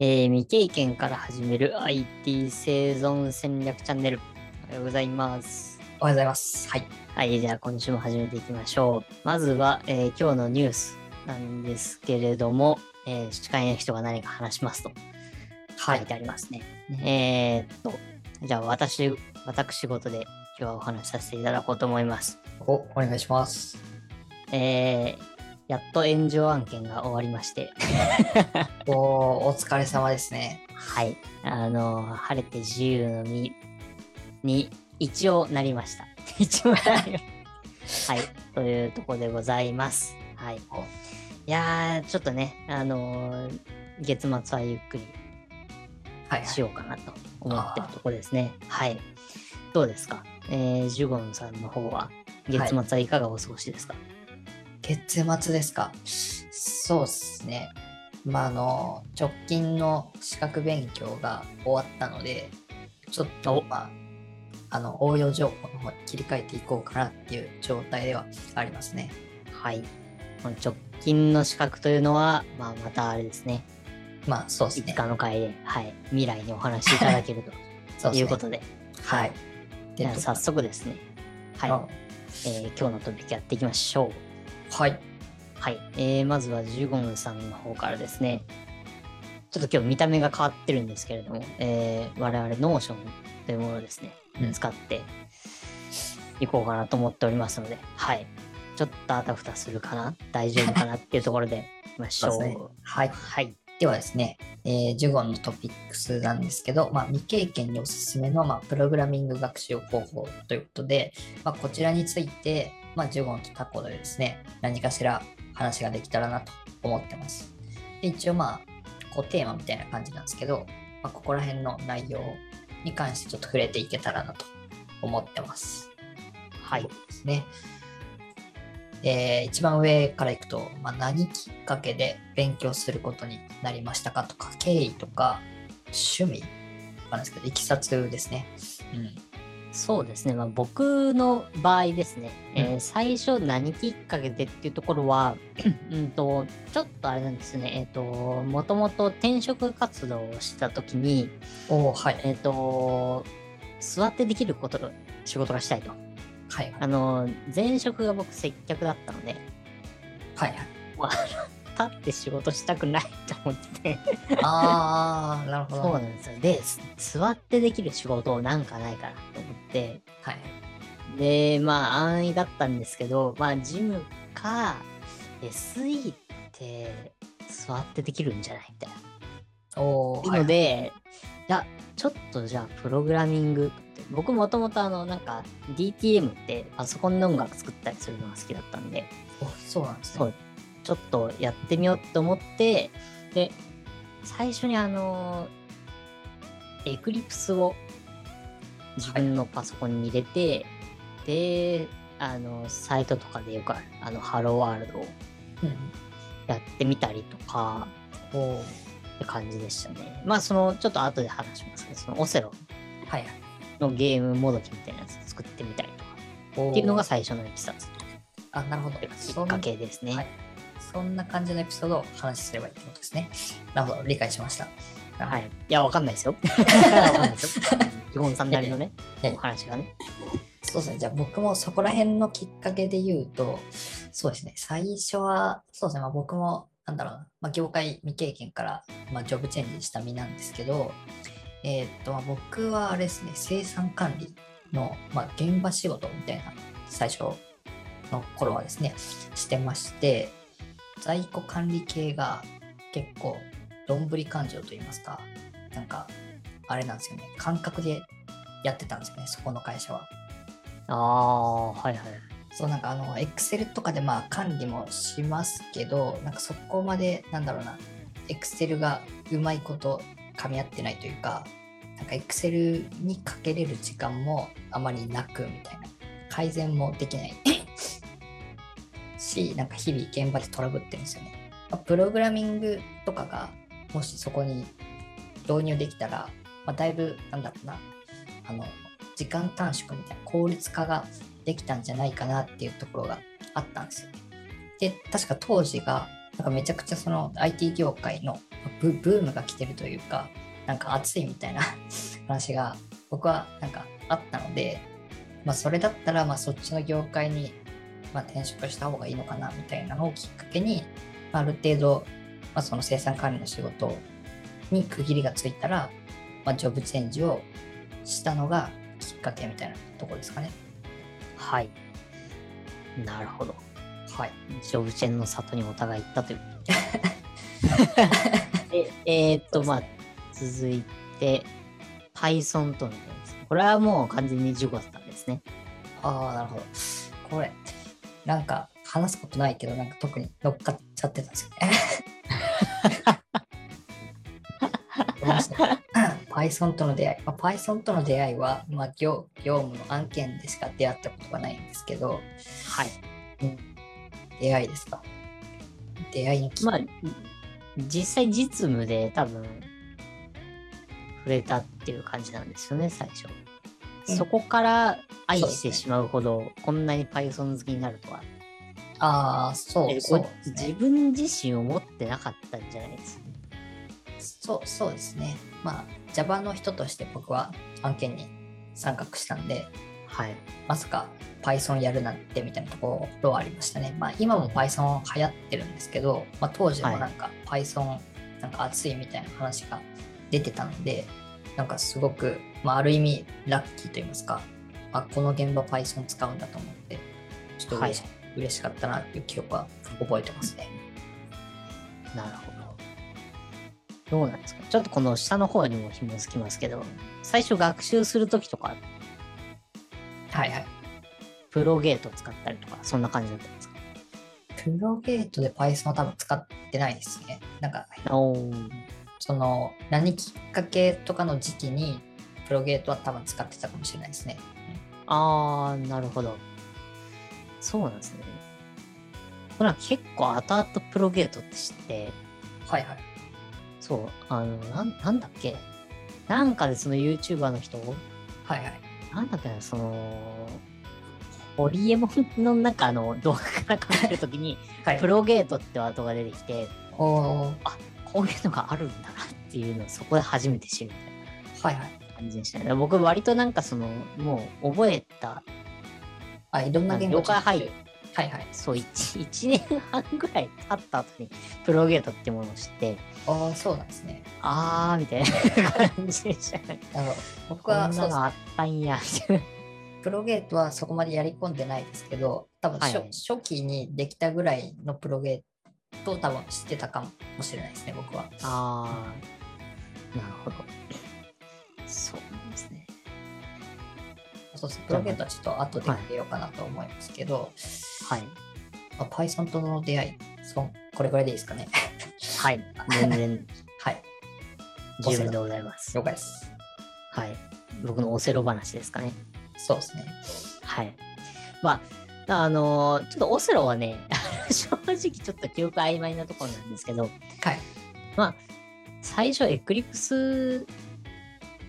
えー未経験から始める IT 生存戦略チャンネル。おはようございます。おはようございます。はい。はい、じゃあ今週も始めていきましょう。まずは、えー今日のニュースなんですけれども、えー司会の人が何か話しますと書いてありますね。えーっと、じゃあ私、私事で今日はお話しさせていただこうと思います。お、お願いします。えー、やっと炎上案件が終わりまして、おー、お疲れ様ですね。はい。あの、晴れて自由の身に一応なりました。一応なりました。はい。というところでございます。はい。いやー、ちょっとね、あのー月末はゆっくりはい、はいし。ようかなと思ってるところですね。はい。どうですか？えー、ジュゴンさんの方は、月末はいかがお過ごしですか、月末ですか？そうですね。まあ、あの、直近の資格勉強が終わったので、ちょっと、おまあ、あの、応用情報の方に切り替えていこうかなっていう状態ではありますね。はい。この直近の資格というのは、まあ、またあれですね。まあ、そうですいつね。かの回で、はい、未来にお話しいただける そうですねということで、はい。でじゃあ早速ですね、はい、あえー今日のトピックやっていきましょう。はい。はい、えーまずはジュゴンさんの方からですね、ちょっと今日見た目が変わってるんですけれども、えー我々 Notion というものをですね、うん。使っていこうかなと思っておりますので、はい、ちょっとあたふたするかな、大丈夫かなっていうところで いきましょう。そうね。はい。はい、ではですね、えー、ジュゴンのトピックスなんですけど、まあ、未経験におすすめの、まあ、プログラミング学習方法ということで、まあ、こちらについて、まあ、ジュゴンとタコでですね、何かしら話ができたらなと思ってます。で一応まあ、こうテーマみたいな感じなんですけど、まあ、ここら辺の内容に関してちょっと触れていけたらなと思ってます。はい、ですね。えー一番上からいくと、まあ、何きっかけで勉強することになりましたかとか、経緯とか、趣味とかなんですけど、いきさつですね。うん。そうですね、まあ、僕の場合ですね、えーうん最初何きっかけでっていうところは、うんと、ちょっとあれなんですね、えっ、と、もともと転職活動をしたときに、はい。えっ、と、座ってできること、仕事がしたいと。はい。あの、前職が僕接客だったので、はい。はい。まあ立って仕事したくないと思って、あー、なるほど。そうなんですよ。で、す座ってできる仕事なんかないかなと思って、はい。で、まあ、安易だったんですけど、まあ、ジムか、SE って座ってできるんじゃないみたいな。おー、はい。ので、いや、ちょっとじゃあ、プログラミング僕もともとあの、なんか、DTM ってパソコンで音楽作ったりするのが好きだったんで、おそうなんですね。ちょっとやってみようと思って、で、最初にあの、エクリプスを自分のパソコンに入れて、で、あの、サイトとかでよくある、あの、ハローワールドをうん。やってみたりとか、おーって感じでしたね。まあ、その、ちょっと後で話しますけど、そのオセロはいはい。のゲームもどきみたいなやつ作ってみたりとか、っていうのが最初のいきさつあ、なるほど。きっかけですね。はいそんな感じのエピソードをお話しすればいいってことですね。なるほど。理解しました。はい。いや、わかんないですよ。わかんないですよ。基本さんなりの ね、お話がね。そうですね。じゃあ僕もそこら辺のきっかけで言うと、そうですね。最初は、そうですね。まあ、僕も、なんだろうな、まあ、業界未経験から、まあ、ジョブチェンジした身なんですけど、えーっと、まあ僕はあれですね、生産管理の、まあ、現場仕事みたいな、最初の頃はですね、してまして、在庫管理系が結構、どんぶり勘定といいますか、なんか、あれなんですよね、感覚でやってたんですよね、そこの会社は。ああ、はいはい。そうなんかあの、Excel とかでまあ管理もしますけど、なんかそこまで、なんだろうな、Excel がうまいこと噛み合ってないというか、なんか Excel にかけれる時間もあまりなくみたいな、改善もできないし、なんか日々現場でトラブってるんですよね。まあプログラミングとかがもしそこに導入できたら、まあ、だいぶ、なんだろうな、あの、時間短縮みたいな効率化ができたんじゃないかなっていうところがあったんですよ。で、確か当時が、なんかめちゃくちゃその IT 業界のブブームが来てるというか、なんか熱いみたいな 話が僕はなんかあったので、まあ、それだったらまあそっちの業界にまあ転職した方がいいのかなみたいなのをきっかけに、まあ、ある程度、まあ、その生産管理の仕事に区切りがついたら、まあ、ジョブチェンジをしたのがきっかけみたいなところですかね。はい。なるほど。はい。ジョブチェンの里にお互い行ったということ で。でえーっと、まあ、続いて、Python との。これはもう完全に事故だったんですね。ああ、なるほど。これ、なんか話すことないけど、なんか特に乗っかっちゃってたんですよね。Python との出会い、まあ、Python との出会いは、まあ、業業務の案件でしか出会ったことがないんですけど、はい。出会いですか？出会いのきっまあ、実際実務で多分、触れたっていう感じなんですよね、最初。うんそこから愛してしまうほど、こんなに Python 好きになるとは。ああ、そうえそうこ自。分自身を持ってなかったんじゃないです？か。そうそうですね。まあ、Java の人として僕は案件に参画したんで、はい。まさか Python やるなんてみたいなところはありましたね。まあ今も Python 流行ってるんですけど、まあ、当時もなんか Python なんか熱いみたいな話が出てたので、なんかすごく、まあ、ある意味ラッキーと言いますか、あこの現場 Python 使うんだと思って、ちょっと嬉し,、嬉しかったなっていう記憶は覚えてますね。なるほど。どうなんですか？ちょっとこの下の方にも紐づきますけど、最初学習するときとか、はいはい。プロゲートを使ったりとか、そんな感じだったんですか？プロゲートで Python は多分使ってないですね。なんかその何きっかけとかの時期にプロゲートは多分使ってたかもしれないですね。あー、なるほど。そうなんですね。これは結構後々プロゲートって知って、はいはい。そう、あの、なんなんだっけ？なんかでその YouTuber の人、はいはい。なんだっけな、その、ホリエモンの中の動画から考えるときに、はいプロゲートってワードが出てきて、おーこういうのがあるんだなっていうのをそこで初めて知るみたいはいはい。な感じでしたね。僕割となんかその、もう覚えた、あ、いろんな言語了解入る。はいはい。そう、1, 一年半ぐらい経った後に、プロゲートってものを知って、ああ、そうなんですね。あーみたいな感じでしたね。僕はそうですなのあったんや、みたいな。プロゲートはそこまでやり込んでないですけど、多分初,、はい初期にできたぐらいのプロゲートを多分知ってたかもしれないですね、僕は。あー、なるほど。そうなんですね。そうですプロゲートはちょっと後で入れようかなと思いますけど、はい。まあ Python との出会い、そこれぐらいでいいですかね。はい。全然 はい、十分でございます。了解です。はい。僕のオセロ話ですかね。そうですね。はい。まあ、あのーちょっとオセロはね、正直ちょっと記憶曖昧なところなんですけど、はい。まあ、最初エクリプス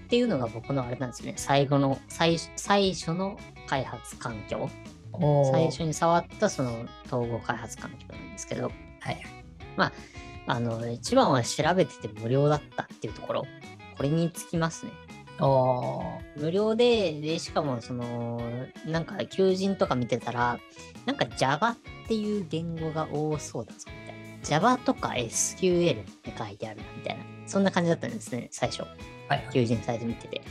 っていうのが僕のあれなんですよね。最後の、最最初の開発環境。最初に触ったその統合開発環境なんですけど、はい。あの、一番は調べてて無料だったっていうところ。これにつきますね。無料で、で、しかもその、なんか求人とか見てたら、なんか Java っていう言語が多そうだぞ、みたいな。Java とか SQL って書いてあるな、みたいな。そんな感じだったんですね、最初。求人サイト見てて。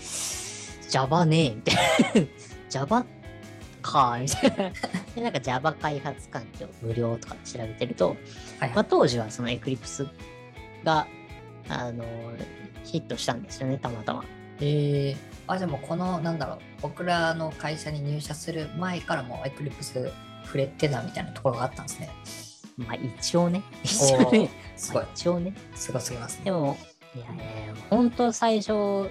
Java ねえ、みたいな。Java か、みたいな。で、なんか Java 開発環境無料とか調べてると、はいまあ、当時はその Eclipse が、あの、ヒットしたんですよね、たまたま。えー、あ、じゃあもうこの、なんだろう、僕らの会社に入社する前からもエクリプス触れてたみたいなところがあったんですね。まあ一応ね、一応ね、すごいまあ、一応ね。すごすぎますね。でも、いやいや、本当最初、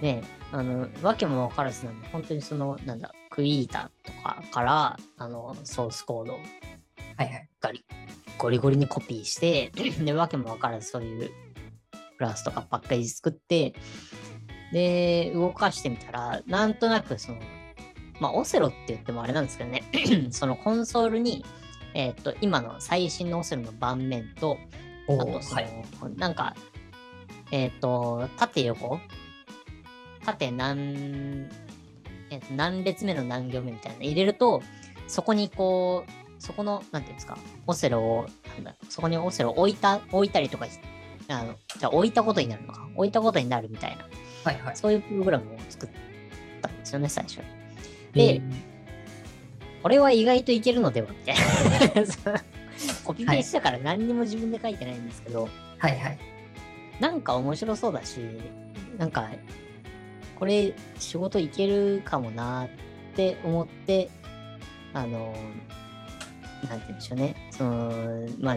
ね、あの、わけもわからずなんで、本当にその、なんだ、クイータとかから、あの、ソースコードをはいはい。ガリゴリゴリにコピーして、で、わけもわからずそういうクラスとかパッケージ作って、で、動かしてみたら、なんとなくその、まあ、オセロって言ってもあれなんですけどね、そのコンソールに、えっ、と、今の最新のオセロの盤面と、おあとその、はい。なんか、えっ、と、縦横？縦何、えーと何列目の何行目みたいなの入れると、そこにこう、そこの、なんていうんですか、オセロを、なんだそこにオセロを置いた、置いたりとか、あの、じゃあ置いたことになるのか？置いたことになるみたいな、はいはい。そういうプログラムを作ったんですよね、最初に。でうんこれは意外といけるのではみたいな。コピペしたから何にも自分で書いてないんですけど、はいはい。なんか面白そうだし、なんか、これ仕事いけるかもなって思って、あの、なんて言うんでしょうね。その、まあ、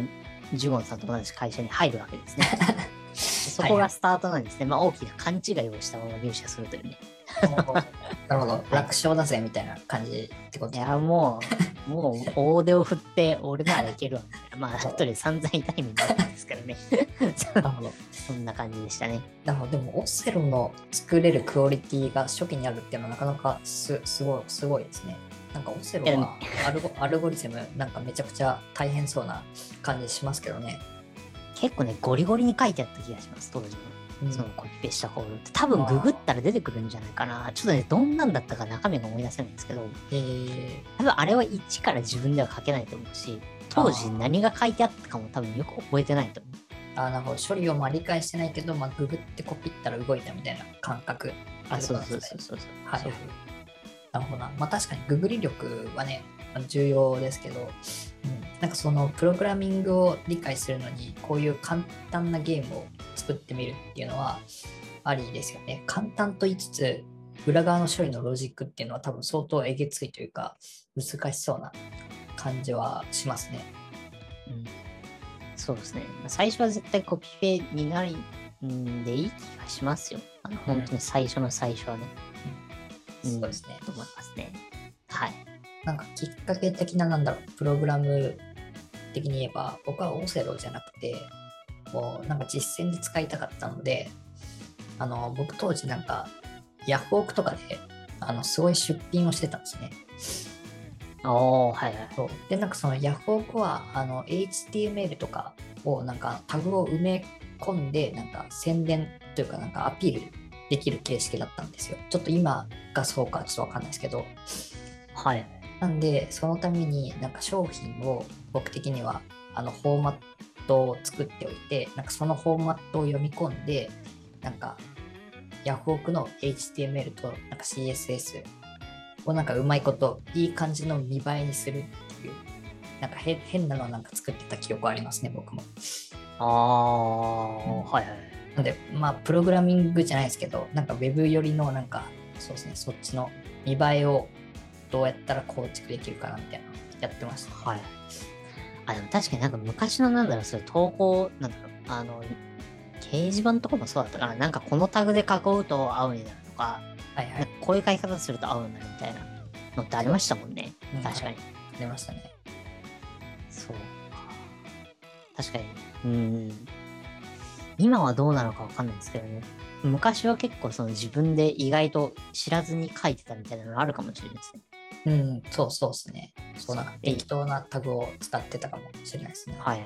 ジュゴンさんと同じ会社に入るわけですね。そこがスタートなんですね。まあ、大きな勘違いをしたまま入社するというね。なるほど。楽勝だぜみたいな感じってこと？いや、もう、もう大手を振って、俺ならいけるわ、みたいな。まあ、一人散々痛い目になったんですけどね。なるほど。そんな感じでしたね。なるほど。でも、オセロの作れるクオリティが初期にあるっていうのはなかなかすすごいすごいですね。なんかオセロはアルゴアルゴリズムなんかめちゃくちゃ大変そうな感じしますけどね。結構ね、ゴリゴリに書いてあった気がします、当時の。うんそのコピペしたホールって。多分ググったら出てくるんじゃないかな。ちょっとね、どんなんだったか中身が思い出せないんですけど、えー、多分あれは1から自分では書けないと思うし、当時何が書いてあったかも多分よく覚えてないと思う。あなるほど。処理をまあ理解してないけど、まあ、ググってコピったら動いたみたいな感覚。あ、そうそうそうそうはいなるほどな。まあ確かにググり力はね、重要ですけど、うん、なんかそのプログラミングを理解するのに、こういう簡単なゲームを作ってみるっていうのはありですよね。簡単と言いつつ、裏側の処理のロジックっていうのは多分相当えげついというか、難しそうな感じはしますね。うんそうですね。まあ最初は絶対コピペになるんでいい気がしますよ。あの本当に最初の最初はね。うんそうですね。と思いますね。はい。なんかきっかけ的な、なんだろう、プログラム的に言えば、僕はオセロじゃなくて、もうなんか実践で使いたかったので、あの、僕当時なんか、ヤフオクとかで、あの、すごい出品をしてたんですね。おー、はいはい。そうで、なんかそのヤフオクは、あの、HTML とかをなんかタグを埋め込んで、なんか宣伝というかなんかアピールできる形式だったんですよ。ちょっと今がそうかちょっとわかんないですけど、はい。なんで、そのためになんか商品を僕的にはあのフォーマットを作っておいて、なんかそのフォーマットを読み込んで、なんかヤフオクの HTML となんか CSS をなんかうまいこといい感じの見栄えにするっていう、なんか変変なのをなんか作ってた記憶ありますね、僕も。あー、はいはい。なんで、まあ、プログラミングじゃないですけど、なんか Web 寄りのなんか、そうですね、そっちの見栄えをどうやったら構築できるかなみたいなのやってました、はい。あ、でも確かになんか昔のなんだろう、そういう投稿、なんだろう、あの、掲示板とかもそうだったかな。なんかこのタグで囲うと青になるとか、はいはい。こういう書き方すると青になるみたいなのってありましたもんねうん。確かに。ありましたね。そうか。確かに。うん。今はどうなのかわかんないですけどね。昔は結構その自分で意外と知らずに書いてたみたいなのあるかもしれないですね。うん、そうそうですね。そうなん適当なタグを使ってたかもしれないですね。はい。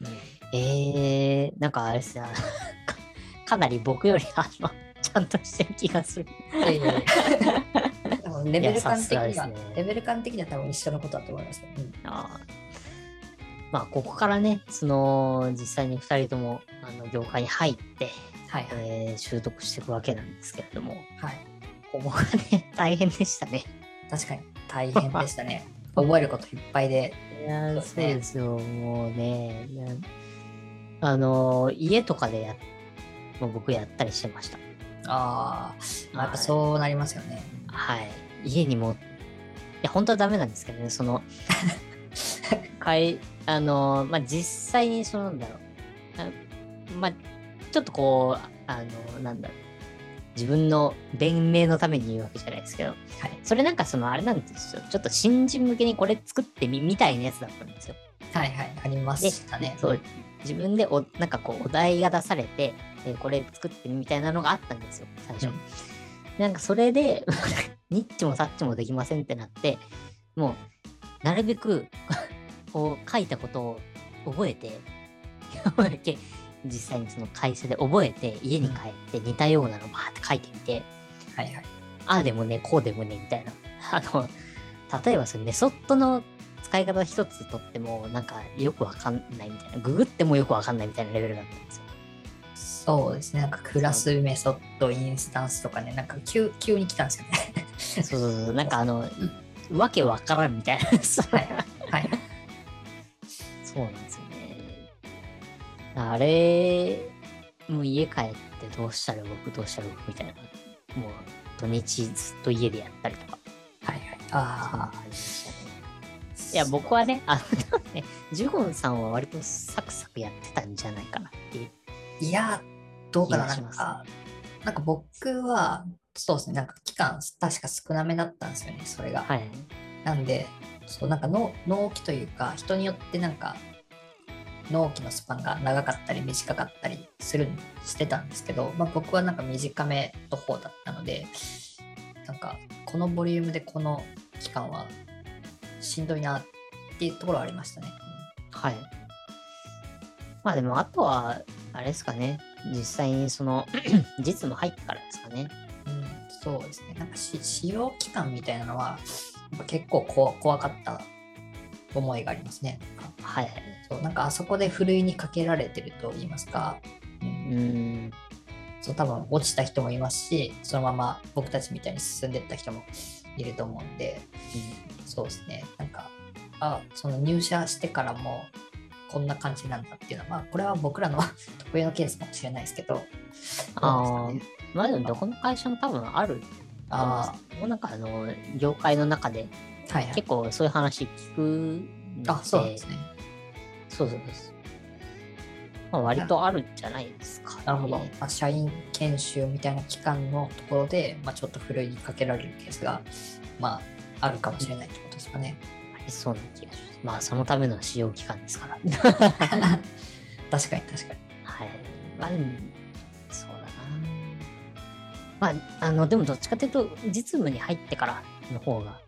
うんえー、なんかあれですね、か かなり僕よりあの、ちゃんとしてる気がする。レベル感的には、ねレベル感的には多分一緒のことだと思いますよ。うんあーまあ、ここからね、その、実際に2人とも、あの、業界に入って、はいはい。えー習得していくわけなんですけれども、はい、ここがね、大変でしたね。確かに大変でしたね。覚えることいっぱいで。いやーそうですよ、もうね。なあのー、家とかでや、もう僕やったりしてました。ああ、やっぱそうなりますよね。はい。家にも、いや、本当はダメなんですけどね、その、かい、あのー、まあ、実際にその、なんだろう。あまあ、ちょっとこう、あの、なんだろう。自分の弁明のために言うわけじゃないですけど、はい。それなんかそのあれなんですよ。ちょっと新人向けにこれ作ってみ、みたいなやつだったんですよ。はいはい、ありまで、したね。そう、自分でお、なんかこう、お題が出されて、えーこれ作ってみみたいなのがあったんですよ、最初。うんなんかそれで、ニッチもサッチもできませんってなって、もう、なるべく、こう、書いたことを覚えて、実際にその会社で覚えて、家に帰って似たようなのバーって書いてみて、はいはい。ああでもね、こうでもね、みたいな。あの、例えばそのメソッドの使い方一つとっても、なんかよくわかんないみたいな。ググってもよくわかんないみたいなレベルだったんですよ。そうですね。なんかクラスメソッド、インスタンスとかね、なんか急急に来たんですよね。そうそうそう。なんかあの、わけわからんみたいな。はいはい。そうなんですよね。あれ、もう家帰ってどうしたら動く、どうしたら動くみたいな。もう土日ずっと家でやったりとか。はいはい。あ感じでしたね。いや、僕はね、あの、ね、ジュゴンさんは割とサクサクやってたんじゃないかなっていう。あ、いや、どうかな、なんか、なんか僕は、そうですね、なんか期間、確か少なめだったんですよね、それが。はい。なんで、そうなんか納納期というか、人によってなんか、納期のスパンが長かったり短かったりするしてたんですけど、まあ、僕はなんか短めの方だったので、なんかこのボリュームでこの期間はしんどいなっていうところはありましたね。はい。まあでも、あとは、あれですかね。実際にその、実務入ってからですかね。うん、そうですね。なんかし使用期間みたいなのは結構こ怖かった思いがありますね。はい。そうなんかあそこでふるいにかけられてると言いますか、うん。そう多分落ちた人もいますしそのまま僕たちみたいに進んでった人もいると思うんで。そうですね。なんかあその入社してからもこんな感じなんだっていうのはまあこれは僕らの 特有のケースかもしれないですけど。ああまあでもどこの会社も多分あるあ。もうなんかあの、業界の中で結構そういう話聞くんで、あそうですねそうそうです。まあ割とあるんじゃないですか、ね。なるほど、まあ、社員研修みたいな期間のところで、まあ、ちょっとふるいにかけられるケースがまああるかもしれないってことですかねありそうな気がします。まあそのための使用期間ですから。確かに確かにはい。まあでも、そうだな。まあ、あの、でもどっちかというと、実務に入ってからの方が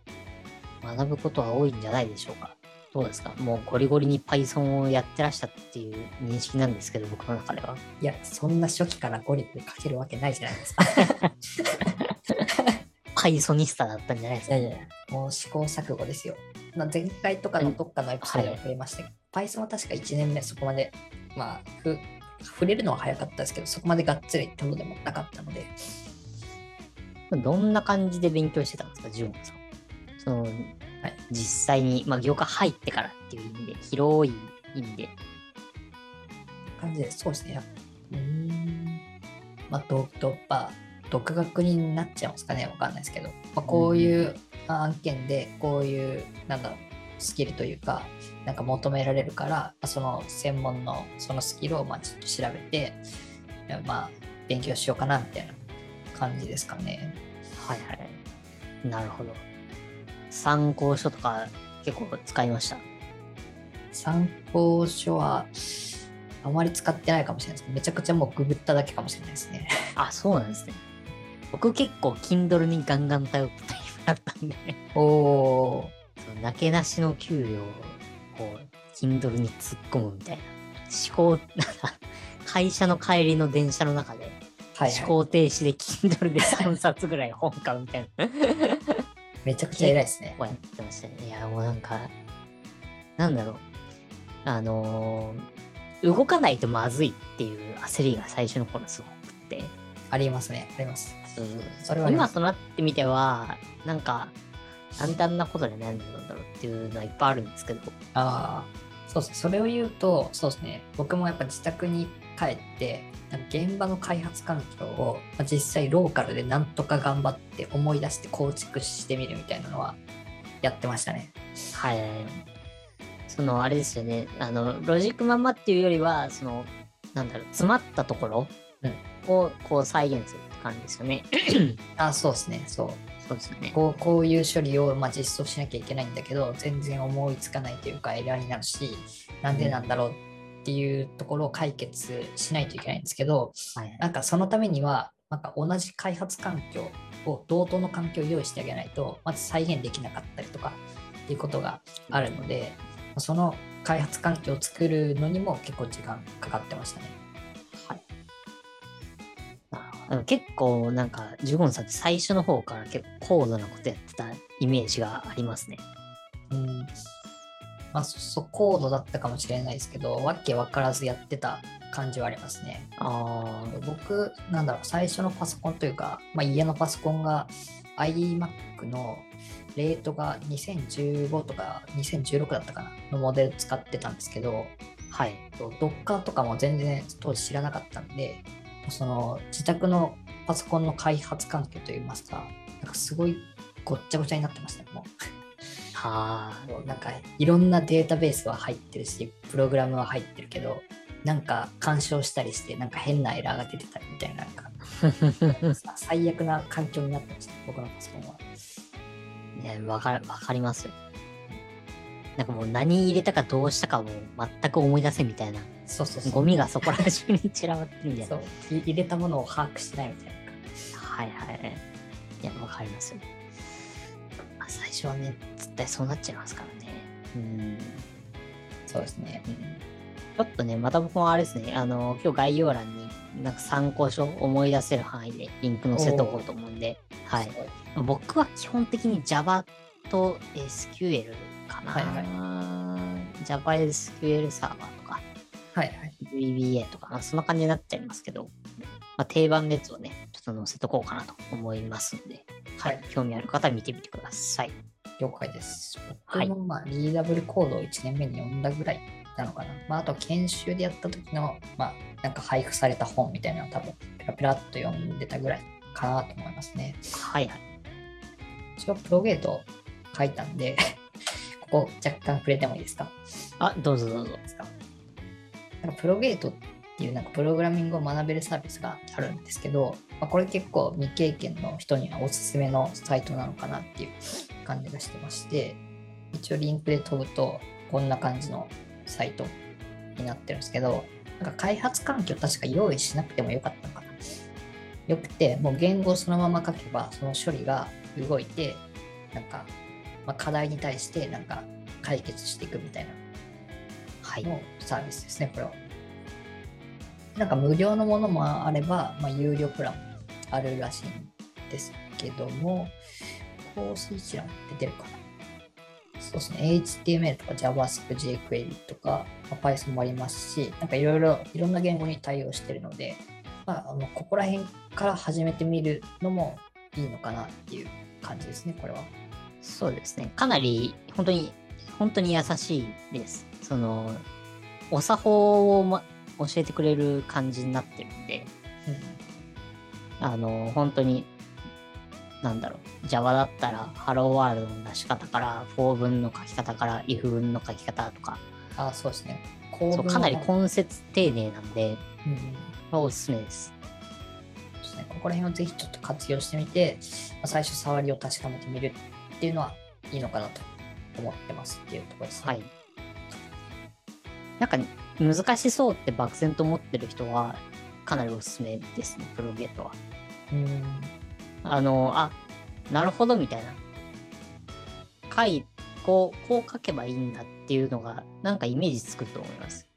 学ぶことは多いんじゃないでしょうか。どうですか？もうゴリゴリに Python をやってらしたっていう認識なんですけど、僕の中では。いやそんな初期からゴリゴリかけるわけないじゃないですか Pythonista だったんじゃないですか？いやいやもう試行錯誤ですよ。まあ、前回とかのどっかのエピソードでも触れましたけど、Python は確か1年目そこまで、まあ、ふ触れるのは早かったですけど、そこまでがっつりってことでもなかったので、どんな感じで勉強してたんですか、ジュンさん。その、実際に、まあ、業界入ってからっていう意味で、広い意味で。感じで、そうですね。やっぱうーん。まあ、どどまあ独学になっちゃうんですかね、わかんないですけど、まあ、こういう案件で、こういう、なんだろう、スキルというか、なんか求められるから、まあその専門のそのスキルをまあちょっと調べて、まあ、勉強しようかなみたいな感じですかね。はいはい。なるほど。参考書とか結構使いました？参考書はあまり使ってないかもしれないです。めちゃくちゃもうググっただけかもしれないですね。あ、そうなんですね。僕結構 Kindle にガンガン頼ったタイプだったんで、おおそうなけなしの給料をこう Kindle に突っ込むみたいな。思考、なんか会社の帰りの電車の中ではい、思はい。考停止で Kindle で3冊ぐらい本買うみたいな。めちゃくちゃ偉いですね。やってましたね。いや、もうなんか、なんだろう。あのー動かないとまずいっていう焦りが最初の頃すごくって。ありますね。あります。そうそれはあります今となってみては、なんか、なんであんなことで悩んでたんだろうっていうのはいっぱいあるんですけど、ああ、そうですね。それを言うと、そうですね。僕もやっぱ自宅に帰って、現場の開発環境を、まあ、実際ローカルでなんとか頑張って思い出して構築してみるみたいなのはやってましたね。はい。その、あれですよね。あの、ロジックまんまっていうよりは、その、なんだろう、詰まったところを、こう再現するって感じですよね。あそうですね。そう。そうですよね。こうこういう処理をまあ実装しなきゃいけないんだけど全然思いつかないというかエラーになるしなんでなんだろうっていうところを解決しないといけないんですけどはい。なんかそのためにはなんか同じ開発環境を同等の環境を用意してあげないとまず再現できなかったりとかっていうことがあるのでその開発環境を作るのにも結構時間かかってましたね。はい。結構なんか、ジュゴンさんって最初の方から結構高度なことやってたイメージがありますね。うん。まあ、そ、そ高度だったかもしれないですけど、わけ分からずやってた感じはありますね。あ僕、なんだろう、最初のパソコンというか、まあ、家のパソコンが iMac のレートが2015とか2016だったかなのモデル使ってたんですけど、あ、はい。ドッカーとかも全然当時知らなかったんで、その自宅のパソコンの開発環境といいますか、なんかすごいごっちゃごちゃになってましたね、もはあ、なんかいろんなデータベースは入ってるし、プログラムは入ってるけど、なんか干渉したりして、なんか変なエラーが出てたりみたいな、なんか さ最悪な環境になってました、僕のパソコンは。ね、わかかりますよ。なんかもう何入れたかどうしたかも全く思い出せんみたいな。そうそうそう。ゴミがそこら中に散らばってるみたいな。そうい入れたものを把握しないみたいな。はいはい。いや、わかりますよ。まあ、最初はね、絶対そうなっちゃいますからね。うん。そうですね。うんちょっとね、また僕もあれですね、あの、今日概要欄になんか参考書思い出せる範囲でリンク載せとこうと思うんで、はい僕は基本的に Java と SQL かな。はいは Java SQL サーバーとかはいはい。VBA とか、まあ、そんな感じになっちゃいますけど、まあ、定番のやつをね、ちょっと載せとこうかなと思いますんで、はい。はい興味ある方は見てみてください。了解です。はい僕もまあ、リーダブルコードを1年目に読んだぐらいなのかな。まあ、あと研修でやった時の、まあ、なんか配布された本みたいなのを多分、ペラペラっと読んでたぐらいかなと思いますね。はいはい。一応、プロゲート書いたんで、ここ若干触れてもいいですか？あ、どうぞどうぞ。プロゲートっっていうなんかプログラミングを学べるサービスがあるんですけど、まあ、これ結構未経験の人にはおすすめのサイトなのかなっていう感じがしてまして、一応リンクで飛ぶとこんな感じのサイトになってるんですけど、なんか開発環境確か用意しなくてもよかったのかな。よくて、もう言語をそのまま書けばその処理が動いて、なんか、まあ、課題に対してなんか解決していくみたいなはい。サービスですね、これは。なんか無料のものもあれば、まあ、有料プランもあるらしいんですけども、コース一覧って出るかな。そうですね、HTML とか JavaScript、jQuery とか、まあ、Python もありますし、なんかいろいろ、いろんな言語に対応してるので、まあ、あのここら辺から始めてみるのもいいのかなっていう感じですね、これは。そうですね。かなり、本当に、本当に優しいです。その、お作法を、ま、教えてくれる感じになってるんで、あの、本当に、なんだろう、Java だったら、ハローワールドの出し方から、for 文の書き方から、if 文の書き方とか、あ、そうですね。構そうかなり根節丁寧なんで、うんうんおすすめです。ですね、ここら辺をぜひちょっと活用してみて、まあ最初触りを確かめてみるっていうのはいいのかなと思ってますっていうところですね。はい。なんか、難しそうって漠然と思ってる人は、かなりおすすめですね、プロゲートは。うん。あの、あ、なるほど、みたいな。書い、こう、こう書けばいいんだっていうのが、なんかイメージつくと思います。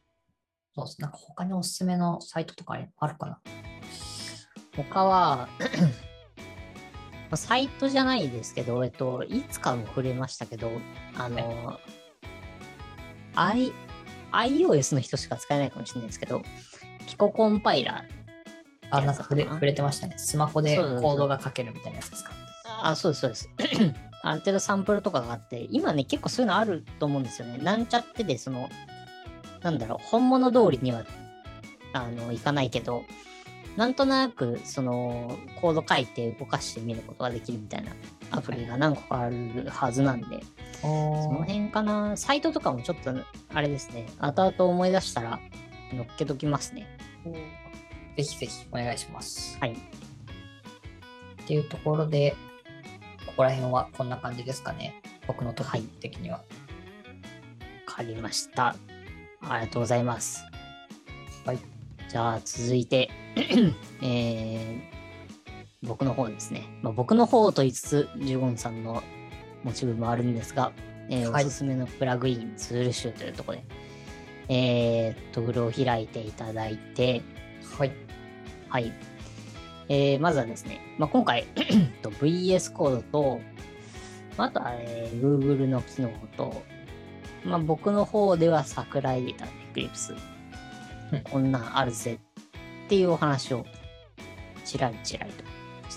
そうです。なんか他におすすめのサイトとかあるかな？他は、ま あサイトじゃないですけど、えっと、いつかも触れましたけど、あの、I、iOS の人しか使えないかもしれないですけど、ピココンパイラーあ、なんか触れ触れてましたね。スマホでコードが書けるみたいなやつですか？あ、そうです、そうです。ある程度サンプルとかがあって、今ね、結構そういうのあると思うんですよね。なんちゃってで、その、なんだろう、本物通りには、あの、いかないけど、なんとなく、その、コード書いて動かしてみることができるみたいなアプリが何個かあるはずなんで、そのお辺かな。サイトとかもちょっと、あれですね、後々思い出したら、乗っけときますね。ぜひぜひお願いします。はい。っていうところで、ここら辺はこんな感じですかね。僕のトピック的には。わかりました。ありがとうございます。はい。じゃあ続いて、えー僕の方ですね。まあ、僕の方と言いつつ、ジュゴンさんの持ち分もあるんですが、えーはいおすすめのプラグインツール集というところで、えー、トグルを開いていただいて、はい。はい。えーまずはですね、まあ、今回と VS コードと、まああとは、えー Google の機能と、まあ、僕の方では桜井エディタ Eclipse、うんこんなんあるぜっていうお話をちらりちらりと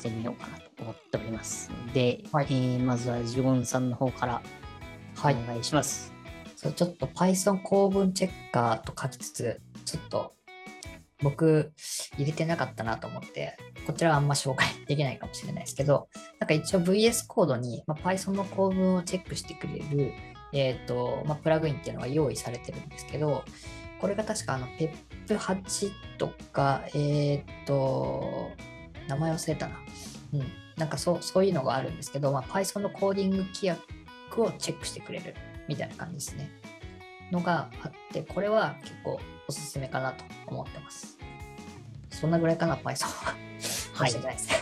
してみようかなと思っておりますので、はいえーまずはジゴンさんの方からおはい。願いします。そうちょっと Python 構文チェッカーと書きつつ、ちょっと僕入れてなかったなと思って、こちらはあんま紹介できないかもしれないですけど、なんか一応 VS コードに、まあ、Python の構文をチェックしてくれる、えっ、と、まあ、プラグインっていうのが用意されてるんですけど、これが確かあの PEP8 とか、えっ、と、名前忘れたな。うん。なんかそうそういうのがあるんですけど、まあ、Python のコーディング規約をチェックしてくれるみたいな感じですね。のがあって、これは結構おすすめかなと思ってます。そんなぐらいかな、Python は。はい申し訳ないですね。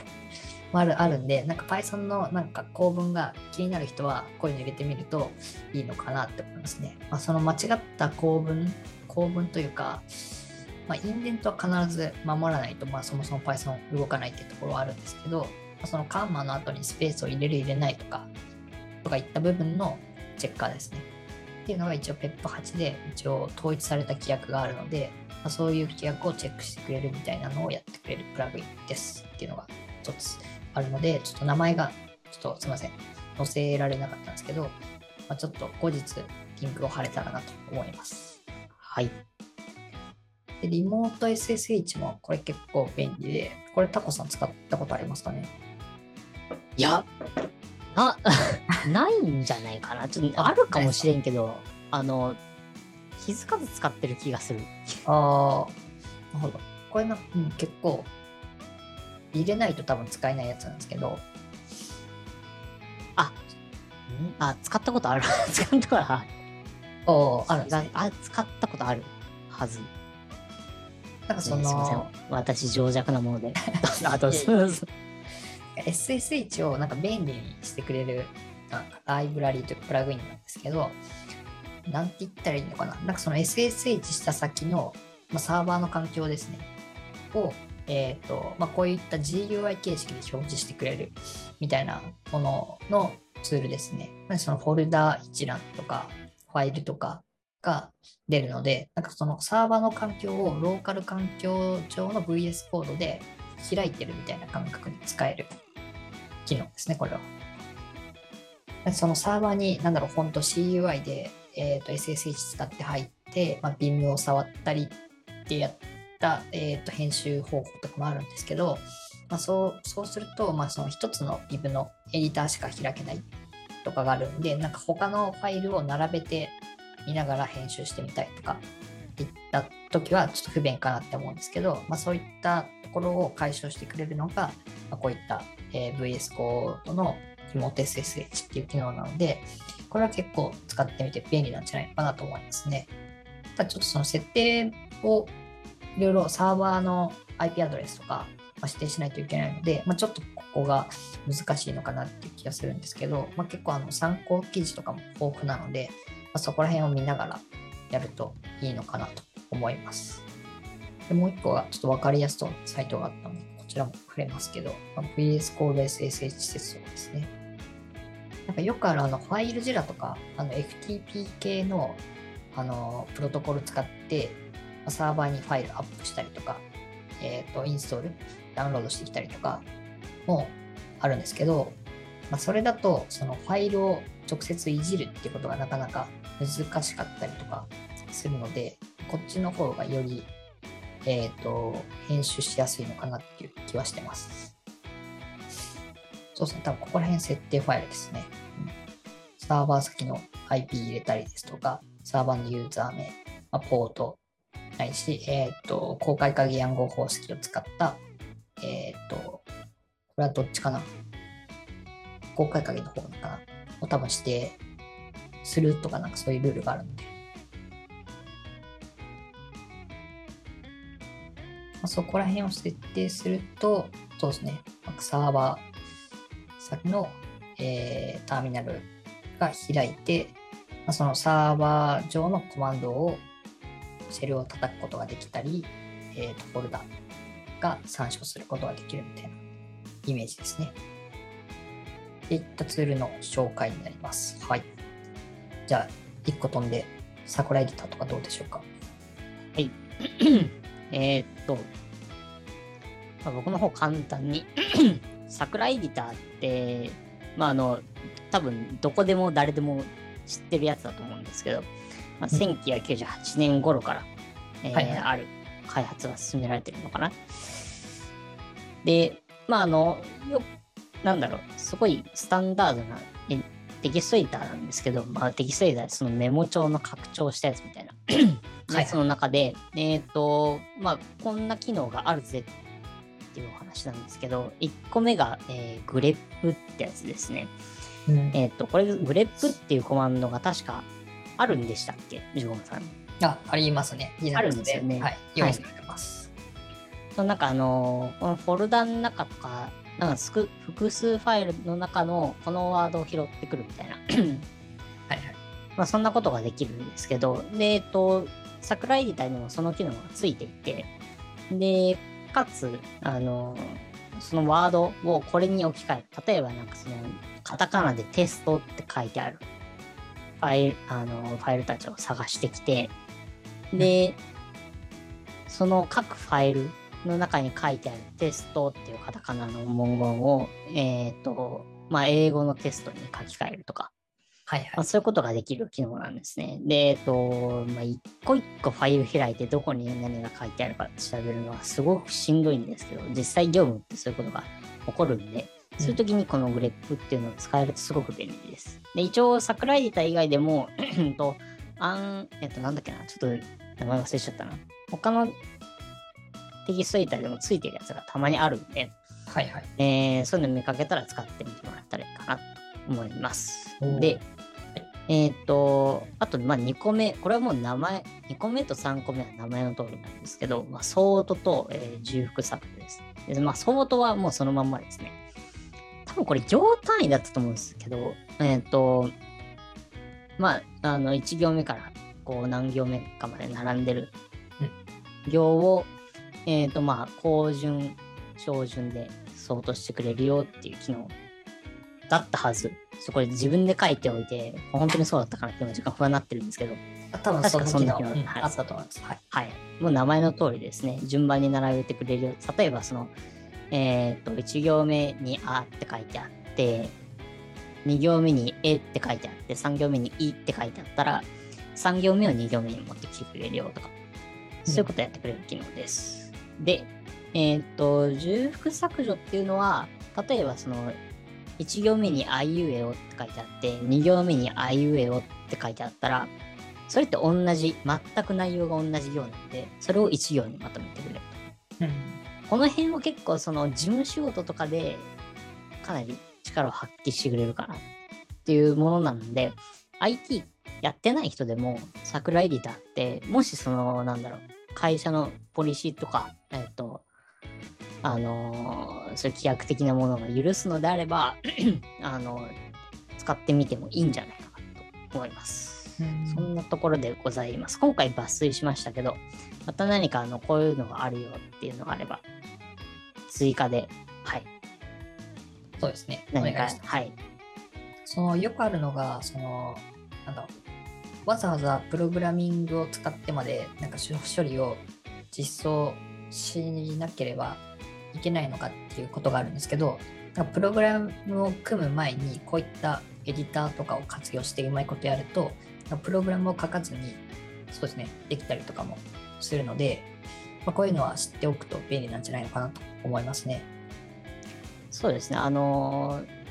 まああるあるんで、なんか Python のなんか構文が気になる人はこういうの入れてみるといいのかなって思いますね。まあ、その間違った構文、構文というか、まあ、インデントは必ず守らないと、まあ、そもそも Python 動かないっていうところはあるんですけど、まあそのカンマの後にスペースを入れる入れないとか、とかいった部分のチェッカーですね。っていうのが一応 PEP8 で一応統一された規約があるので、まあ、そういう規約をチェックしてくれるみたいなのをやってくれるプラグインですっていうのが一つあるので、ちょっと名前がちょっとすいません、載せられなかったんですけど、まあ、ちょっと後日リンクを貼れたらなと思います。はい。でリモート SSH もこれ結構便利で、これタコさん使ったことありますかね？いや、な、ないんじゃないかな。ちょっとあるかもしれんけど、あの、気づかず使ってる気がする。ああ、なるほど。これな、うん、結構、入れないと多分使えないやつなんですけど、あ、使ったことある。使ったことある。おーある。あ、使ったことあるはず。なんかそねすいませんの、。私、情弱なもので。あと、SSH をなんか便利にしてくれるライブラリーというかプラグインなんですけど、なんて言ったらいいのかな。なんかその SSH した先の、まあ、サーバーの環境ですね。を、えっ、と、まあ、こういった GUI 形式で表示してくれるみたいなもののツールですね。まあそのフォルダ一覧とか、ファイルとかが出るので、なんかそのサーバーの環境をローカル環境上の VS コードで開いてるみたいな感覚に使える機能ですね、これは。そのサーバーに、なんだろう、フォント CUI で、えー、と SSH 使って入って、まあ、Vim を触ったりってやった、えー、と編集方法とかもあるんですけど、まあ、そうそうすると、まあ、その一つの Vim のエディターしか開けないとかがあるんで、なんか他のファイルを並べて見ながら編集してみたいとかいった時はちょっと不便かなって思うんですけど、まあ、そういったところを解消してくれるのが、まあ、こういった、えー VS コードの Remote SSH っていう機能なので、これは結構使ってみて便利なんじゃないかなと思いますね。ただちょっとその設定をいろいろサーバーの IP アドレスとか、指定しないといけないので、まあ、ちょっとここが難しいのかなっていう気がするんですけど、まあ、結構あの参考記事とかも豊富なので、あ、そこら辺を見ながらやるといいのかなと思います。でもう一個がちょっと分かりやすそうなサイトがあったので、こちらも触れますけど、まあ VS コード SSH 接続ですね。なんかよくあるあのファイルジラとかあの FTP 系のあのプロトコル使ってサーバーにファイルアップしたりとか、えー、とインストール、ダウンロードしてきたりとかもあるんですけど、まあ、それだとそのファイルを直接いじるっていうことがなかなか難しかったりとかするので、こっちの方がより、えー、と編集しやすいのかなっていう気はしてます。そうですね、多分ここら辺設定ファイルですね。うんサーバー先の IP 入れたりですとか、サーバーのユーザー名、まあ、ポートないし、えっ、と、公開鍵暗号方式を使った、えっ、と、これはどっちかな公開鍵の方なのかなを多分指定するとかなんかそういうルールがあるので、まあ、そこら辺を設定すると、そうですね、サーバー先の、えーターミナルが開いて、まあ、そのサーバー上のコマンドをシェルを叩くことができたり、えー、とフォルダが参照することができるみたいなイメージですね。っていったツールの紹介になります。はい。じゃあ、1個飛んで、桜エディターとかどうでしょうか？はい。えーっと、まあ、僕の方簡単に、桜エディターって、まああの、多分どこでも誰でも知ってるやつだと思うんですけど、まあ、うん1998年頃から、えーはいはいある開発が進められてるのかな。で、まああの、よなんだろう、すごいスタンダードなえテキストエディターなんですけど、まあ、テキストエディターそのメモ帳の拡張したやつみたいな はいやつの中で、えっ、と、まあ、こんな機能があるぜっていうお話なんですけど、1個目が、えーグレップってやつですね。うんえっ、と、これ、グレップっていうコマンドが確かあるんでしたっけ？ジゴンさん。あ、ありますね。あるんですよねはい。用意されてます。そのなんかあのーこのフォルダの中とか、なんかすく複数ファイルの中のこのワードを拾ってくるみたいな。はいはい。まあそんなことができるんですけど、で、えっと、桜エディターにもその機能がついていて、で、かつ、あの、そのワードをこれに置き換える。例えばなんかその、カタカナでテストって書いてあるファイル、あの、ファイルたちを探してきて、で、その各ファイルの中に書いてあるテストっていうカタカナの文言を、えっ、と、まあ、英語のテストに書き換えるとか、はいはいまあ、。そういうことができる機能なんですね。で、えっと、まあ、一個一個ファイル開いてどこに何が書いてあるか調べるのはすごくしんどいんですけど、実際業務ってそういうことが起こるんで、そういう時にこのグレップっていうのを使えるとすごく便利です。で、一応、桜エディター以外でも、うんと、あん、えっと、なんだっけな、ちょっと名前忘れちゃったな。他のテキストエディターでもついてるやつがたまにあるんで、はいはい。えーそういうの見かけたら使ってみてもらったらいいかなと思います。で、えっ、と、あと、まあ、2個目、これはもう名前、2個目と3個目は名前の通りなんですけど、まあ、ソートと、えー重複削除です。でまあ、ソートはもうそのまんまですね。多分これ、行単位だったと思うんですけど、えっ、と、まあ、あの、1行目から、こう、何行目かまで並んでる行を、えっ、と、まあ、高順、小順でソートしてくれるよっていう機能だったはず。そこで自分で書いておいて、本当にそうだったかなって今時間不安になってるんですけど、あ多分確かそんな機能はいうんあったと思います。はい。はい。もう名前の通りですね。順番に並べてくれるよ。例えばその、えっ、と、1行目にあって書いてあって、2行目にえって書いてあって、3行目にいって書いてあったら、3行目を2行目に持ってきてくれるよとか、そういうことやってくれる機能です。で、えっ、と、重複削除っていうのは、例えばその、1行目にあいうえおって書いてあって、2行目にあいうえおって書いてあったら、それって同じ、全く内容が同じ行なんで、それを1行にまとめてくれると。うん。この辺は結構その事務仕事とかでかなり力を発揮してくれるかなっていうものなので、IT やってない人でも桜エディターって、もしその、なんだろう、会社のポリシーとか、えっ、と、あのーそういう規約的なものが許すのであれば、あの使ってみてもいいんじゃないかなと思います。そんなところでございます。今回抜粋しましたけど、また何かあのこういうのがあるよっていうのがあれば、追加で、はい、そうですね。何か。はい、そのよくあるのが、その、なんだろう、わざわざプログラミングを使ってまで、なんか処理を実装しなければいけないのかっていうことがあるんですけど、プログラムを組む前に、こういったエディターとかを活用してうまいことやると、プログラムを書かずに、そうですね、できたりとかもするので、まあ、こういうのは知っておくと便利なんじゃないのかなと思いますね。そうですね、あのー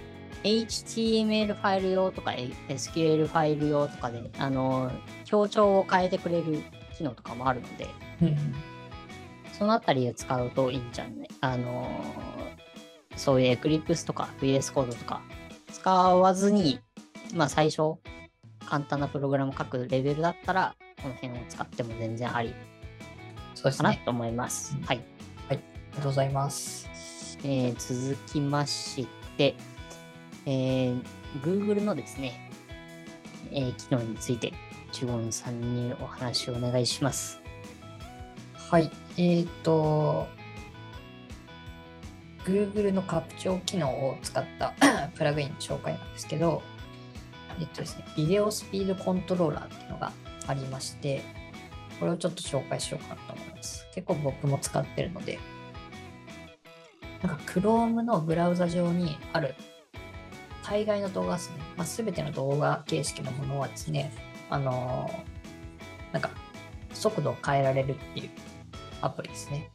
HTML ファイル用とか SQL ファイル用とかで、あのー強調を変えてくれる機能とかもあるので、うん。そのあたりを使うといいんじゃない？あのーそういう Eclipse とか VS コードとか使わずに、まあ最初、簡単なプログラム書くレベルだったら、この辺を使っても全然ありかなそうですね。と思います。はい。ありがとうございます。えー続きまして、えー Google のですね、えー機能について、ジュゴンさんにお話をお願いします。はい。えっ、と、Google の拡張機能を使った プラグインの紹介なんですけど、えっとですね、ビデオスピードコントローラーっていうのがありまして、これをちょっと紹介しようかなと思います。結構僕も使ってるので、なんか Chrome のブラウザ上にある大概の動画ですね、まあ、全ての動画形式のものはですね、あのーなんか速度を変えられるっていうアプリですね。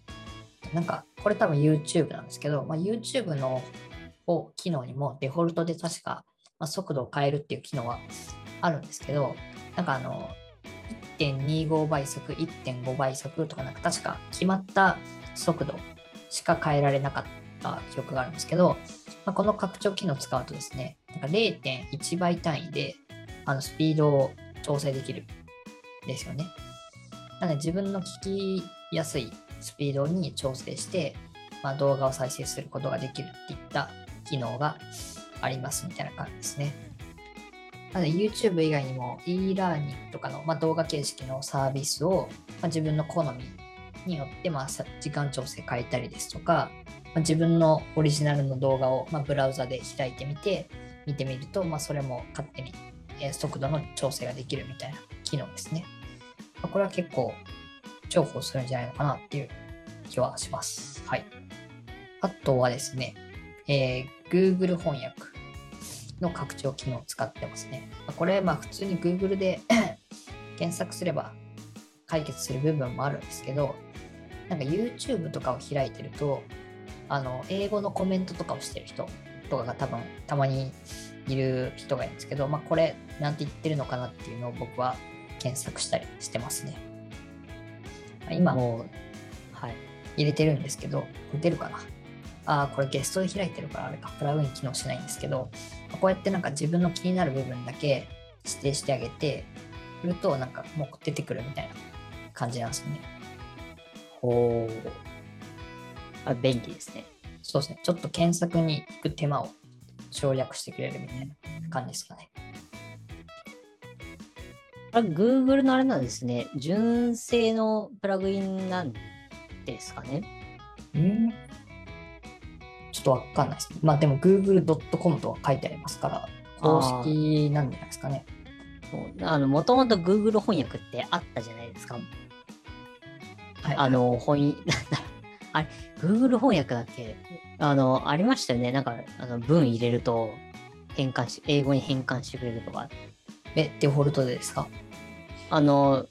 なんか、これ多分 YouTube なんですけど、まあ、YouTube のを機能にもデフォルトで確か、ま、速度を変えるっていう機能はあるんですけど、なんかあの、1.25倍速、1.5倍速とか、なんか確か決まった速度しか変えられなかった記憶があるんですけど、まあ、この拡張機能を使うとですね、なんか0.1倍単位であのスピードを調整できるんですよね。なので自分の聞きやすいスピードに調整して、まあ、動画を再生することができるっていった機能がありますみたいな感じですね。なので YouTube 以外にも e ラーニングとかの、まあ、動画形式のサービスを、まあ、自分の好みによって、まあ、時間調整変えたりですとか、まあ、自分のオリジナルの動画を、まあ、ブラウザで開いてみて見てみると、まあ、それも勝手に、え速度の調整ができるみたいな機能ですね。まあこれは結構重宝するんじゃないのかなっていう気はします。はい。あとはですね、えー Google 翻訳の拡張機能を使ってますね。まこれ、まあ普通に Google で 検索すれば解決する部分もあるんですけど、なんか YouTube とかを開いてると、あの、英語のコメントとかをしてる人とかが多分たまにいる人がいるんですけど、まあこれなんて言ってるのかなっていうのを僕は検索したりしてますね。まあ今もう、はい。入れてるんですけど、出るかなああ、これゲストで開いてるからあれか、プラグイン機能しないんですけど、こうやってなんか自分の気になる部分だけ指定してあげて、するとなんかもう出てくるみたいな感じなんですよね。ほう。あ、便利ですね。そうですね。ちょっと検索に行く手間を省略してくれるみたいな感じですかね。あれ、Google のあれなんですね。純正のプラグインなんですかね。うんちょっとわかんないですね。まあでも google.com とは書いてありますから、公式なんじゃないですかね。あの、もともと Google 翻訳ってあったじゃないですか。はい、あの、翻、なんだあれ、Google 翻訳だっけ？あの、ありましたよね。なんか、あの文入れると、変換し、英語に変換してくれるとか。え、デフォルトでですか？あの、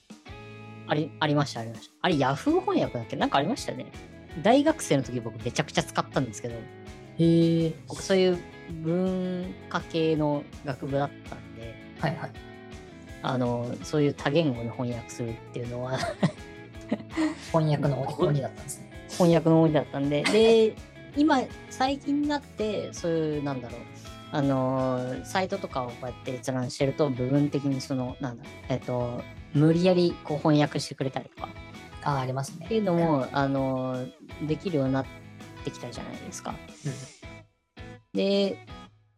あり、ありました、ありました。あれ、Yahoo 翻訳だっけ？なんかありましたよね。大学生の時僕めちゃくちゃ使ったんですけど、へえ。僕そういう文化系の学部だったんで、はいはい。あの、そういう多言語の翻訳するっていうのは 翻訳の鬼だったんですね。翻訳の多いだったんで、で、今、最近になって、そういう、なんだろう、あのーサイトとかをこうやって閲覧してると、部分的にその、なんだ、えっと、無理やりこう翻訳してくれたりとかああ、ありますね。っていうのも、あのーできるようになってきたじゃないですか。で、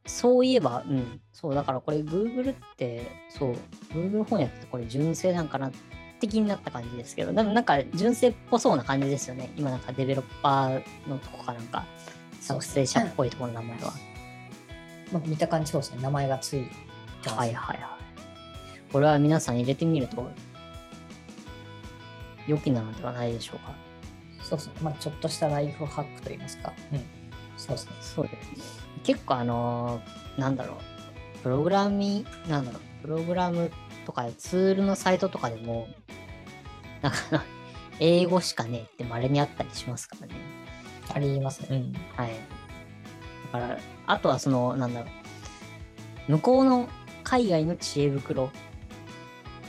そういえば、うん、そう、だからこれ Google って、そう、Google 翻訳ってこれ純正なんかなって気になった感じですけど、でもなんか純正っぽそうな感じですよね。今なんかデベロッパーのとこかなんか、作成者っぽいところの名前は。まあ、見た感じそうですね。名前がついて。はいはいはい。これは皆さん入れてみると、良きなのではないでしょうか。そうですね。まあ、ちょっとしたライフハックといいますか。うん。そうですね。そうですね。結構あのーなんだろう、プログラミなんだろう、プログラムとかツールのサイトとかでも、なんか英語しかねえって稀にあったりしますからね。ありますね。うん。はい。だから、あとはその、なんだろう、向こうの海外の知恵袋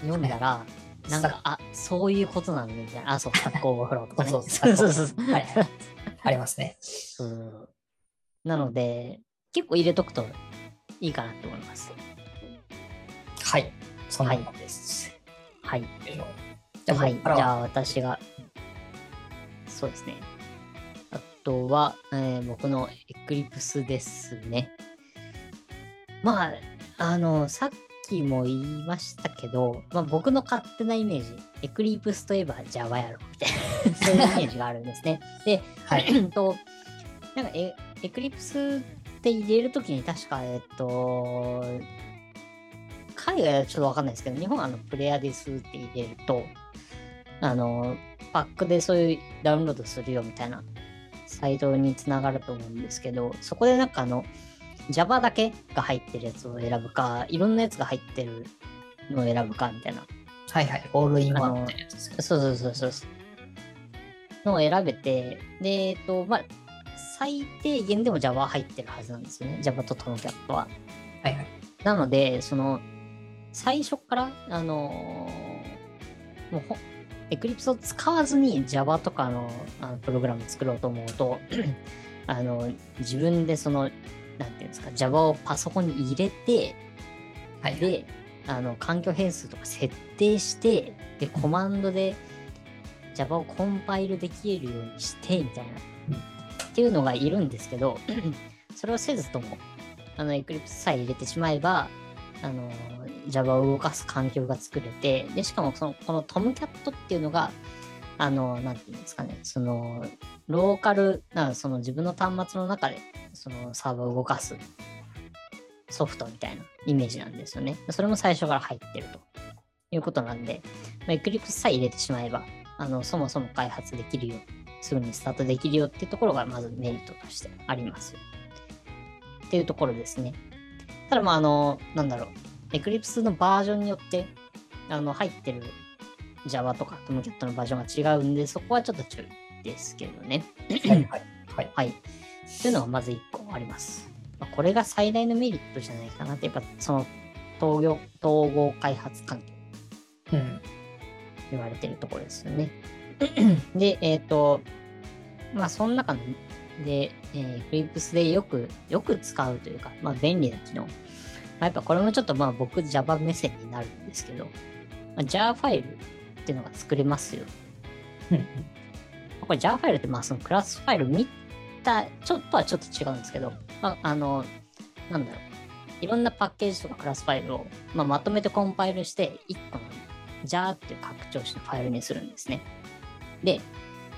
読んだら、なんか、あ、そういうことなんだみたいな。あ、そう、発行フローとかね。そうそうそうそう。はいはい。ありますね。そうなので、結構入れとくといいかなと思います。はい。そんなです。はい。じゃあ、はい。じゃあ、私が、そうですね。あとは、えー僕のエクリプスですね。まあ、あの、さっきも言いましたけど、まあ、僕の勝手なイメージ、エクリプスといえば Java やろみたいな、そういうイメージがあるんですね。で、はい。と、なんかエエクリプスって入れるときに確か、えっと、海外はちょっとわかんないですけど、日本はあのプレイヤーですって入れると、あの、パックでそういうダウンロードするよみたいなサイトにつながると思うんですけど、そこでなんかあの、Java だけが入ってるやつを選ぶか、いろんなやつが入ってるのを選ぶかみたいなはいはい。オールインワンみたいなやつですか？そうそうそうそう。のを選べて、で、えっと、まあ、最低限でも Java は入ってるはずなんですよね。Java と Tomcat は。はいはい。なので、その、最初から、あのーもうほ、Eclipse を使わずに Java とかのあのプログラム作ろうと思うと、あの、自分でその、なんていうんですか、Java をパソコンに入れて、はいはい。で、あの環境変数とか設定して、で、コマンドで Java をコンパイルできるようにして、みたいな、うん。っていうのがいるんですけど、それをせずとも、あの、Eclipse さえ入れてしまえば、あの、Java を動かす環境が作れて、で、しかもその、この Tomcat っていうのが、あの、なんていうんですかね、その、ローカルな、その自分の端末の中で、そのサーバーを動かすソフトみたいなイメージなんですよね。それも最初から入ってるということなんで、まあ、Eclipse さえ入れてしまえば、あのそもそも開発できるよ、すぐにスタートできるよっていうところがまずメリットとしてあります。っていうところですね。ただまあ、あの、なんだろう、Eclipse のバージョンによって、あの、入ってる Java とか Tomcat のバージョンが違うんで、そこはちょっと注意ですけどね。はいはい。はい。はい。というのがまず1個あります。まあこれが最大のメリットじゃないかなって、やっぱその統合統合開発環境うん。言われてるところですよね。で、えっ、と、まあその中で、えー、Eclipse でよく、よく使うというか、まあ便利な機能。まあ、やっぱこれもちょっとまあ僕 Java 目線になるんですけど、まあ、Jar ファイルっていうのが作れますよ。うんこれ Jar ファイルってまあそのクラスファイル見た、ちょっとはちょっと違うんですけど、まあ、あの、なんだろう。いろんなパッケージとかクラスファイルを、まあ、まとめてコンパイルして、1個の Jar っていう拡張子のファイルにするんですね。で、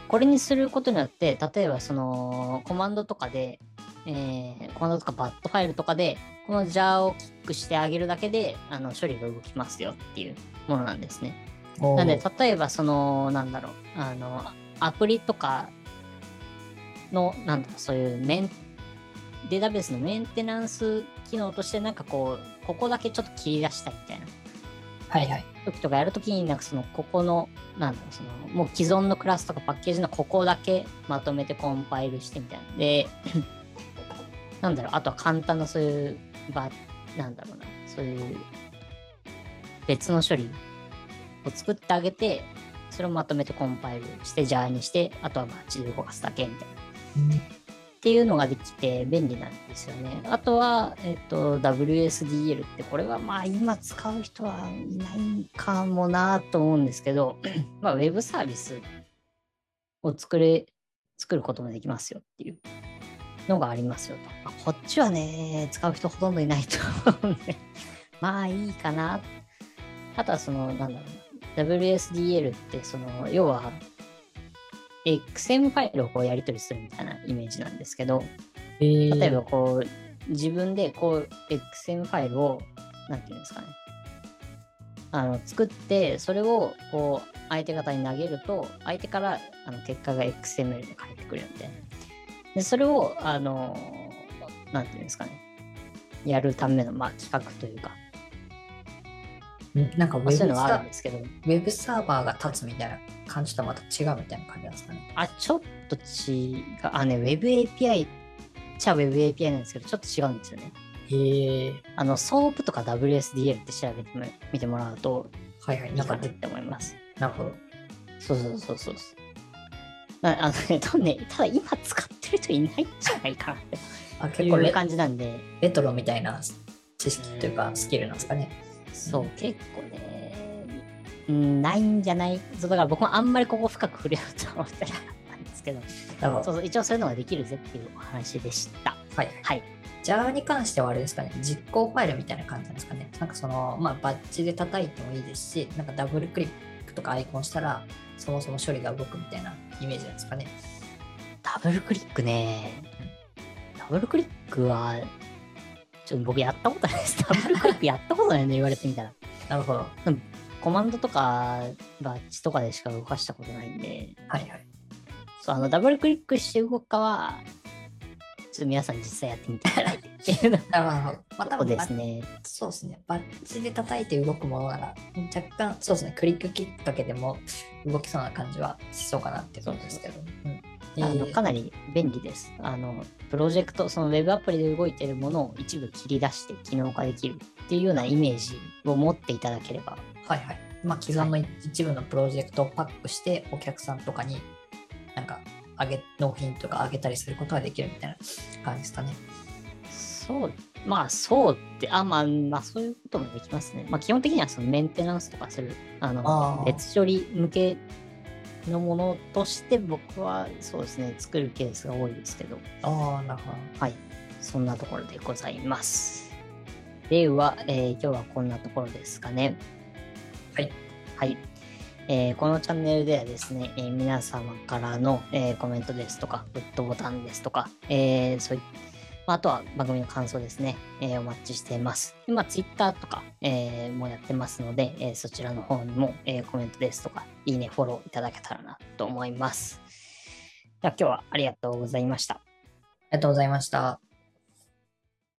これにすることによって、例えばそのコマンドとかで、えーコマンドとかバットファイルとかで、この Jar をキックしてあげるだけで、あの処理が動きますよっていうものなんですね。なんで、例えば、その、なんだろう、あの、アプリとかの、なんだろう、そういうメン、データベースのメンテナンス機能として、なんかこう、ここだけちょっと切り出したいみたいなはいはい。時とかやるときに、なんかその、ここの、なんだろう、その、もう既存のクラスとかパッケージのここだけまとめてコンパイルしてみたいな。で、なんだろう、あとは簡単なそういう、ば、なんだろうな、そういう、別の処理を作ってあげて、それをまとめてコンパイルして、ジャーにして、あとはバッチで動かすだけみたいな。っていうのができて便利なんですよね。あとは、えっと、WSDL って、これはまあ今使う人はいないかもなと思うんですけど、まあウェブサービスを作れ、作ることもできますよっていうのがありますよと。まあこっちはね、使う人ほとんどいないと思うんで、まあいいかな。あとはその、なんだろうな、WSDL って、その、要は、XM ファイルをこうやり取りするみたいなイメージなんですけど、えー例えばこう、自分でこう、XM ファイルを、なんていうんですかね、あの、作って、それをこう、相手方に投げると、相手からあの結果が XML で返ってくるみたいな。で、それを、あの、なんていうんですかね、やるための、まあ、企画というか、うんなんかウェブまあそういうのはあるサんですけど、ウェブサーバーが立つみたいな感じとまた違うみたいな感じなんですかね。あ、ちょっと違う、あ、ね、Web API っちゃ Web API なんですけど、ちょっと違うんですよね。へえ。あの、SOAP とか WSDL って調べてもみてもらうとはいはい。いないんかって思います。なるほど。そうそうそうそう。なあのね、多分ね、ただ今使ってる人いないんじゃないかなってあい結構レう感じなんで、レトロみたいな知識というかスキルなんですかね。そう、結構ね、うんないんじゃないそうだから僕もあんまりここ深く触れようとは思ってなかったんですけど。そうそう一応そういうのができるぜっていうお話でした。はい。はい。Jar に関してはあれですかね、実行ファイルみたいな感じなんですかね。なんかその、まあ、バッチで叩いてもいいですし、なんかダブルクリックとかアイコンしたら、そもそも処理が動くみたいなイメージなんですかね。ダブルクリックね。ダブルクリックは、ちょっと僕やったことないです。ダブルクリックやったことないの 言われてみたら。なるほど。コマンドとかバッチとかでしか動かしたことないんで、はいはい。そう、あの、ダブルクリックして動くかは、ちょっと皆さん実際やってみていただいてっていうの。まあ、多分ですね。そうですね。バッチで叩いて動くものなら、若干、そうですね。クリックきっかけでも動きそうな感じはしそうかなっていうところですけど。うんあのえーかなり便利です。あの、プロジェクト、そのウェブアプリで動いているものを一部切り出して機能化できるっていうようなイメージを持っていただければ、はいはい。まあ、既存の一部のプロジェクトをパックして、お客さんとかに、なんか、あげ、納品とかあげたりすることができるみたいな感じですかね。そう、まあそうって、あ、まあ、まあそういうこともできますね。まあ基本的にはそのメンテナンスとかする、あの、別処理向けのものとして僕はそうですね、作るケースが多いですけど、ああ、なるほど。はい。そんなところでございます。では、えー今日はこんなところですかね。はい。はい。えーこのチャンネルではですね、えー皆様からの、えーコメントですとか、グッドボタンですとか、えそういまああとは番組の感想ですね、えお待ちしています。でま、Twitter とか、えーもやってますので、えそちらの方にも、えコメントですとか、いいね、フォローいただけたらなと思います。では今日はありがとうございました。ありがとうございました。